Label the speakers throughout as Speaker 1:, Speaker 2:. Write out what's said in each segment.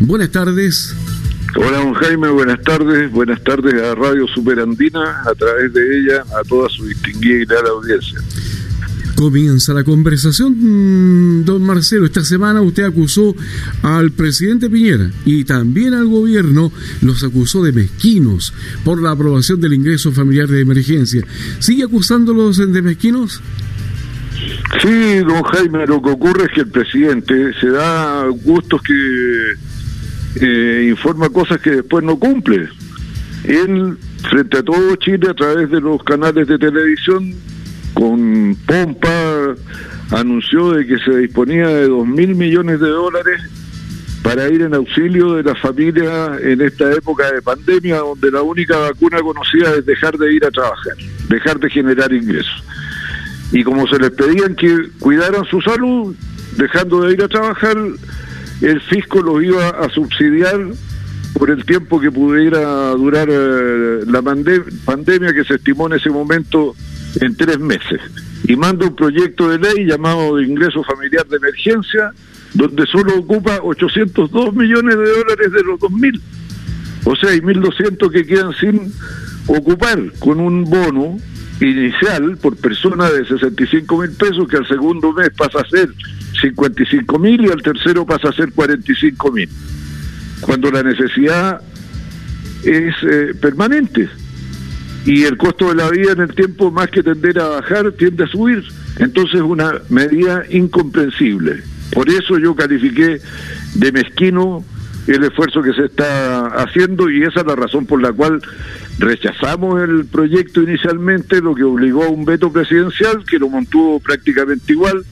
Speaker 1: Buenas tardes.
Speaker 2: Hola, don Jaime, buenas tardes. Buenas tardes a Radio Superandina, a través de ella, a toda su distinguida y leal audiencia.
Speaker 1: Comienza la conversación, mm, don Marcelo. Esta semana usted acusó al presidente Piñera y también al gobierno, los acusó de mezquinos por la aprobación del ingreso familiar de emergencia. ¿Sigue acusándolos de mezquinos?
Speaker 2: Sí, don Jaime, lo que ocurre es que el presidente se da gustos que eh, informa cosas que después no cumple. Él, frente a todo Chile, a través de los canales de televisión, con pompa, anunció de que se disponía de dos mil millones de dólares para ir en auxilio de las familias en esta época de pandemia, donde la única vacuna conocida es dejar de ir a trabajar, dejar de generar ingresos. Y como se les pedían que cuidaran su salud, dejando de ir a trabajar, el fisco los iba a subsidiar por el tiempo que pudiera durar eh, la pandemia que se estimó en ese momento en tres meses. Y manda un proyecto de ley llamado ingreso familiar de emergencia, donde solo ocupa 802 millones de dólares de los 2.000. O sea, hay 1.200 que quedan sin ocupar, con un bono inicial por persona de 65 mil pesos que al segundo mes pasa a ser 55 mil y al tercero pasa a ser 45 mil. Cuando la necesidad es eh, permanente y el costo de la vida en el tiempo más que tender a bajar tiende a subir. Entonces una medida incomprensible. Por eso yo califiqué de mezquino el esfuerzo que se está haciendo y esa es la razón por la cual rechazamos el proyecto inicialmente, lo que obligó a un veto presidencial que lo mantuvo prácticamente igual.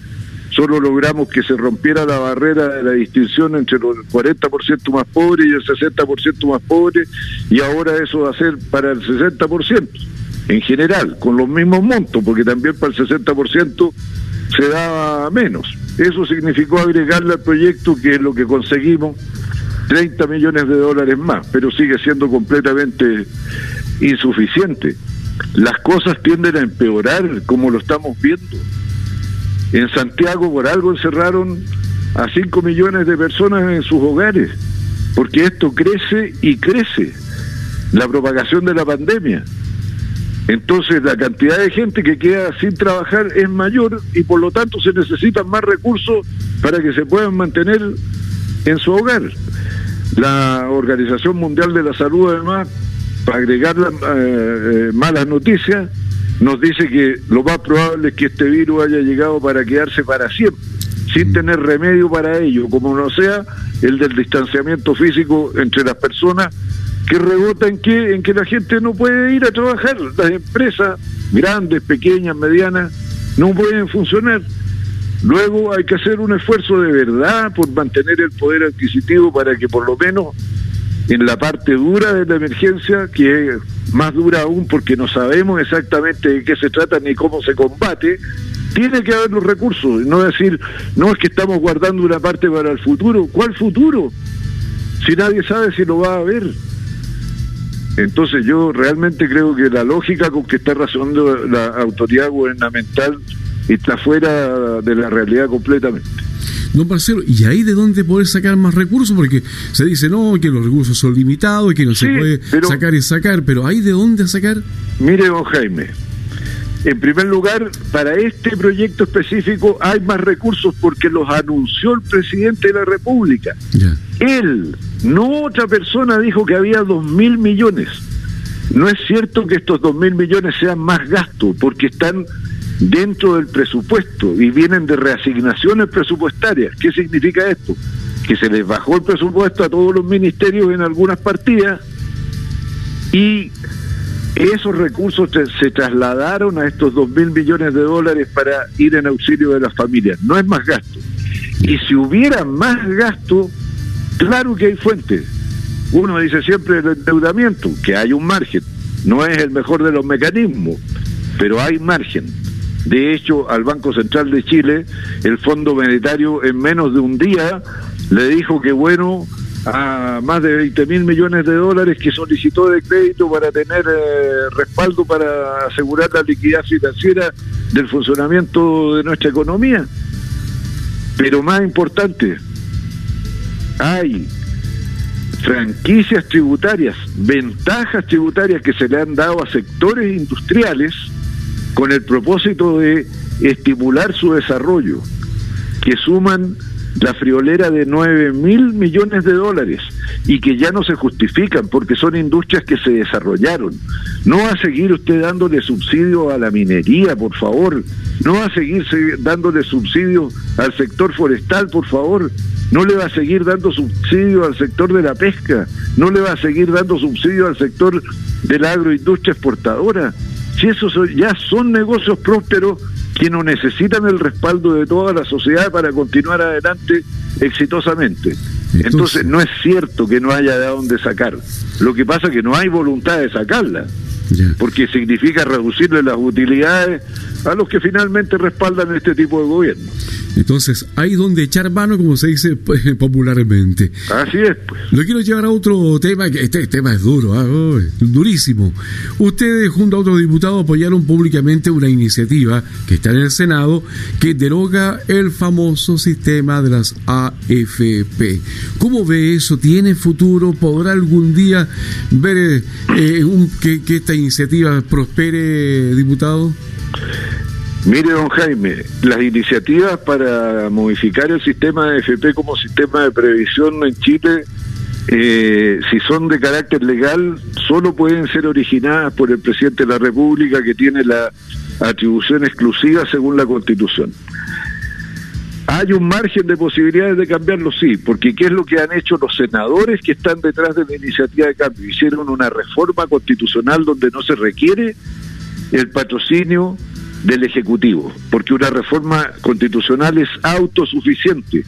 Speaker 2: Solo logramos que se rompiera la barrera de la distinción entre los 40% más pobres y el 60% más pobres y ahora eso va a ser para el 60% en general, con los mismos montos, porque también para el 60% se da menos. Eso significó agregarle al proyecto que es lo que conseguimos 30 millones de dólares más, pero sigue siendo completamente insuficiente. Las cosas tienden a empeorar, como lo estamos viendo. En Santiago por algo encerraron a 5 millones de personas en sus hogares, porque esto crece y crece, la propagación de la pandemia. Entonces la cantidad de gente que queda sin trabajar es mayor y por lo tanto se necesitan más recursos para que se puedan mantener en su hogar. La Organización Mundial de la Salud, además, para agregar eh, eh, malas noticias, nos dice que lo más probable es que este virus haya llegado para quedarse para siempre, sin tener remedio para ello, como no sea el del distanciamiento físico entre las personas, que rebota en que, en que la gente no puede ir a trabajar, las empresas grandes, pequeñas, medianas, no pueden funcionar. Luego hay que hacer un esfuerzo de verdad por mantener el poder adquisitivo para que por lo menos en la parte dura de la emergencia, que es más dura aún porque no sabemos exactamente de qué se trata ni cómo se combate, tiene que haber los recursos, no decir, no es que estamos guardando una parte para el futuro. ¿Cuál futuro? Si nadie sabe si lo va a haber. Entonces yo realmente creo que la lógica con que está razonando la autoridad gubernamental está fuera de la realidad completamente.
Speaker 1: Don Marcelo, ¿y ahí de dónde poder sacar más recursos? Porque se dice, no, que los recursos son limitados y que no se puede sacar y sacar, pero ¿hay de dónde sacar?
Speaker 2: Mire, don Jaime, en primer lugar, para este proyecto específico hay más recursos porque los anunció el presidente de la República. Él, no otra persona, dijo que había dos mil millones. No es cierto que estos dos mil millones sean más gastos, porque están dentro del presupuesto y vienen de reasignaciones presupuestarias. ¿Qué significa esto? Que se les bajó el presupuesto a todos los ministerios en algunas partidas y esos recursos se trasladaron a estos dos mil millones de dólares para ir en auxilio de las familias. No es más gasto. Y si hubiera más gasto, claro que hay fuentes. Uno dice siempre el endeudamiento, que hay un margen. No es el mejor de los mecanismos, pero hay margen. De hecho, al Banco Central de Chile, el Fondo Monetario en menos de un día le dijo que bueno a más de 20 mil millones de dólares que solicitó de crédito para tener eh, respaldo para asegurar la liquidez financiera del funcionamiento de nuestra economía. Pero más importante, hay franquicias tributarias, ventajas tributarias que se le han dado a sectores industriales con el propósito de estimular su desarrollo, que suman la friolera de 9 mil millones de dólares y que ya no se justifican porque son industrias que se desarrollaron. No va a seguir usted dándole subsidio a la minería, por favor. No va a seguir dándole subsidio al sector forestal, por favor. No le va a seguir dando subsidio al sector de la pesca. No le va a seguir dando subsidio al sector de la agroindustria exportadora. Si esos ya son negocios prósperos que no necesitan el respaldo de toda la sociedad para continuar adelante exitosamente. Entonces, no es cierto que no haya de dónde sacar. Lo que pasa es que no hay voluntad de sacarla, porque significa reducirle las utilidades a los que finalmente respaldan este tipo de gobierno.
Speaker 1: Entonces, hay donde echar mano, como se dice pues, popularmente.
Speaker 2: Así es. Pues.
Speaker 1: Lo quiero llevar a otro tema, que este tema es duro, ¿ah? durísimo. Ustedes, junto a otros diputados, apoyaron públicamente una iniciativa que está en el Senado que deroga el famoso sistema de las AFP. ¿Cómo ve eso? ¿Tiene futuro? ¿Podrá algún día ver eh, que, que esta iniciativa prospere, diputado?
Speaker 2: Mire, don Jaime, las iniciativas para modificar el sistema de FP como sistema de previsión en Chile, eh, si son de carácter legal, solo pueden ser originadas por el presidente de la República que tiene la atribución exclusiva según la Constitución. ¿Hay un margen de posibilidades de cambiarlo? Sí, porque ¿qué es lo que han hecho los senadores que están detrás de la iniciativa de cambio? Hicieron una reforma constitucional donde no se requiere el patrocinio del Ejecutivo, porque una reforma constitucional es autosuficiente,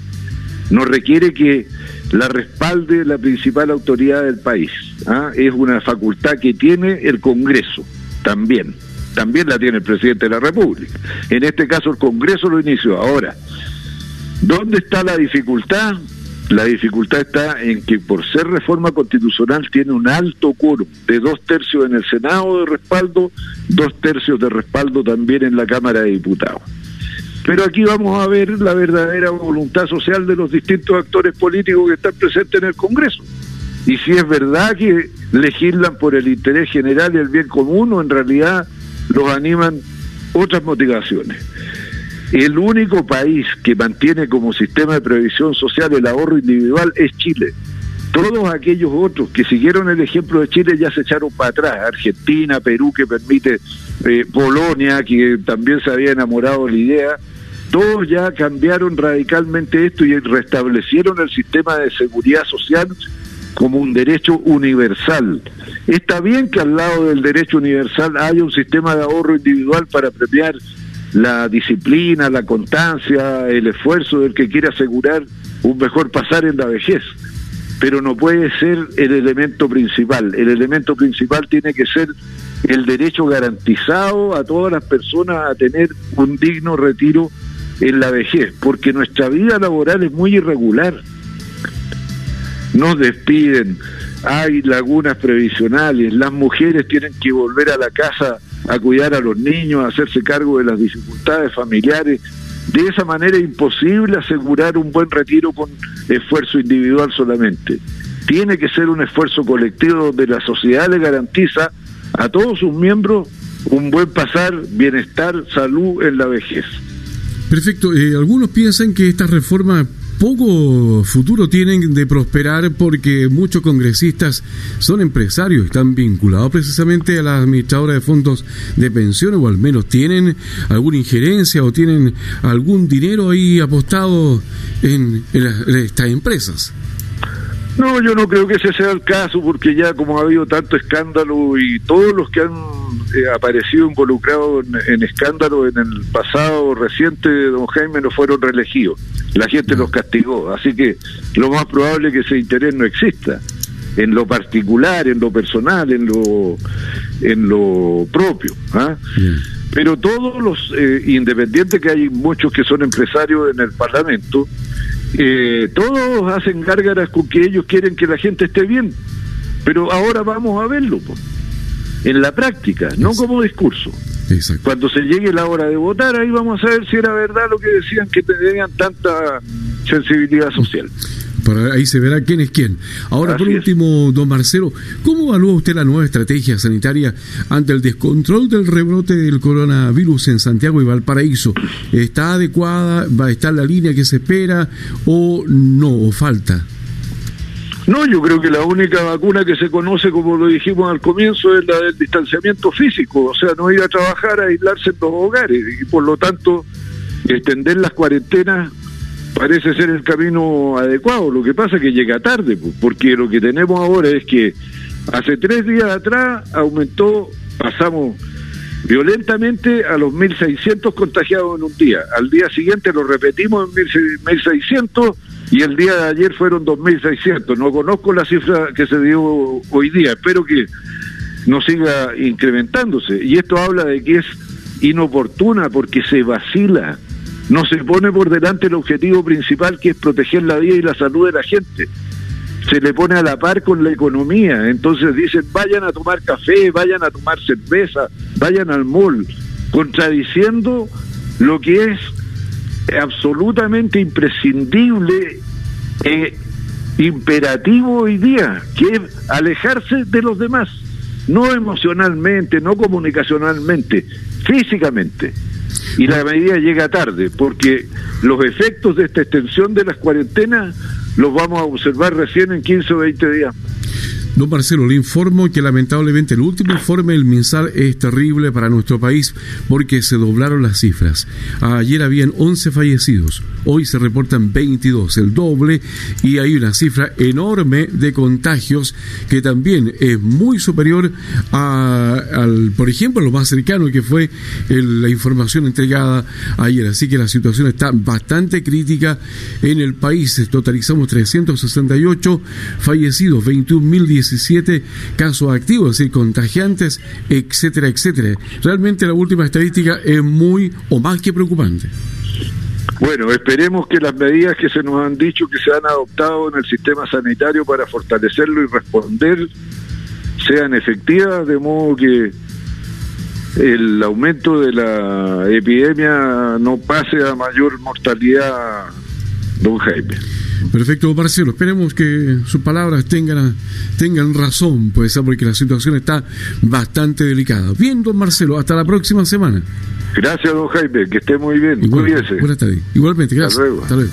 Speaker 2: no requiere que la respalde la principal autoridad del país, ¿ah? es una facultad que tiene el Congreso también, también la tiene el presidente de la República. En este caso el Congreso lo inició. Ahora, ¿dónde está la dificultad? La dificultad está en que por ser reforma constitucional tiene un alto quórum de dos tercios en el Senado de respaldo, dos tercios de respaldo también en la Cámara de Diputados. Pero aquí vamos a ver la verdadera voluntad social de los distintos actores políticos que están presentes en el Congreso. Y si es verdad que legislan por el interés general y el bien común o en realidad los animan otras motivaciones. El único país que mantiene como sistema de previsión social el ahorro individual es Chile. Todos aquellos otros que siguieron el ejemplo de Chile ya se echaron para atrás. Argentina, Perú, que permite, eh, Polonia, que también se había enamorado de la idea. Todos ya cambiaron radicalmente esto y restablecieron el sistema de seguridad social como un derecho universal. Está bien que al lado del derecho universal haya un sistema de ahorro individual para premiar la disciplina, la constancia, el esfuerzo del que quiere asegurar un mejor pasar en la vejez. Pero no puede ser el elemento principal. El elemento principal tiene que ser el derecho garantizado a todas las personas a tener un digno retiro en la vejez, porque nuestra vida laboral es muy irregular. Nos despiden, hay lagunas previsionales, las mujeres tienen que volver a la casa a cuidar a los niños, a hacerse cargo de las dificultades familiares. De esa manera es imposible asegurar un buen retiro con esfuerzo individual solamente. Tiene que ser un esfuerzo colectivo donde la sociedad le garantiza a todos sus miembros un buen pasar, bienestar, salud en la vejez.
Speaker 1: Perfecto. Eh, algunos piensan que esta reforma poco futuro tienen de prosperar porque muchos congresistas son empresarios, están vinculados precisamente a las administradoras de fondos de pensiones o al menos tienen alguna injerencia o tienen algún dinero ahí apostado en, estas empresas.
Speaker 2: No, yo no creo que ese sea el caso porque ya como ha habido tanto escándalo y todos los que han eh, aparecido involucrados en, en escándalo en el pasado reciente, don Jaime, no fueron reelegidos la gente los castigó. Así que lo más probable es que ese interés no exista en lo particular, en lo personal, en lo, en lo propio. ¿ah? Pero todos los eh, independientes, que hay muchos que son empresarios en el Parlamento, eh, todos hacen gárgaras con que ellos quieren que la gente esté bien. Pero ahora vamos a verlo, en la práctica, no como discurso. Cuando se llegue la hora de votar, ahí vamos a ver si era verdad lo que decían que tenían tanta sensibilidad social.
Speaker 1: Para ahí se verá quién es quién. Ahora, por último, don Marcelo, ¿cómo evalúa usted la nueva estrategia sanitaria ante el descontrol del rebrote del coronavirus en Santiago y Valparaíso? ¿Está adecuada? ¿Va a estar la línea que se espera o no? ¿O falta?
Speaker 2: No, yo creo que la única vacuna que se conoce, como lo dijimos al comienzo, es la del distanciamiento físico, o sea, no ir a trabajar, a aislarse en los hogares y por lo tanto extender las cuarentenas parece ser el camino adecuado. Lo que pasa es que llega tarde, porque lo que tenemos ahora es que hace tres días atrás aumentó, pasamos violentamente a los 1.600 contagiados en un día. Al día siguiente lo repetimos en 1.600 y el día de ayer fueron 2.600. No conozco la cifra que se dio hoy día, espero que no siga incrementándose. Y esto habla de que es inoportuna porque se vacila, no se pone por delante el objetivo principal que es proteger la vida y la salud de la gente. Se le pone a la par con la economía, entonces dicen vayan a tomar café, vayan a tomar cerveza, vayan al mall, contradiciendo lo que es absolutamente imprescindible e imperativo hoy día, que es alejarse de los demás, no emocionalmente, no comunicacionalmente, físicamente. Y la medida llega tarde, porque los efectos de esta extensión de las cuarentenas los vamos a observar recién en 15 o 20 días.
Speaker 1: Don Marcelo, le informo que lamentablemente el último informe del MinSal es terrible para nuestro país porque se doblaron las cifras. Ayer habían 11 fallecidos, hoy se reportan 22, el doble, y hay una cifra enorme de contagios que también es muy superior a, al, por ejemplo, lo más cercano que fue la información entregada ayer. Así que la situación está bastante crítica en el país. Totalizamos 368 fallecidos, 21.017 17 casos activos, es decir, contagiantes, etcétera, etcétera. Realmente la última estadística es muy o más que preocupante.
Speaker 2: Bueno, esperemos que las medidas que se nos han dicho que se han adoptado en el sistema sanitario para fortalecerlo y responder sean efectivas, de modo que el aumento de la epidemia no pase a mayor mortalidad, don Jaime.
Speaker 1: Perfecto, Marcelo. Esperemos que sus palabras tengan, tengan razón, pues, porque la situación está bastante delicada. Bien, don Marcelo, hasta la próxima semana.
Speaker 2: Gracias, don Jaime, que esté muy bien.
Speaker 1: Buenas tardes. Igualmente, gracias. Hasta luego.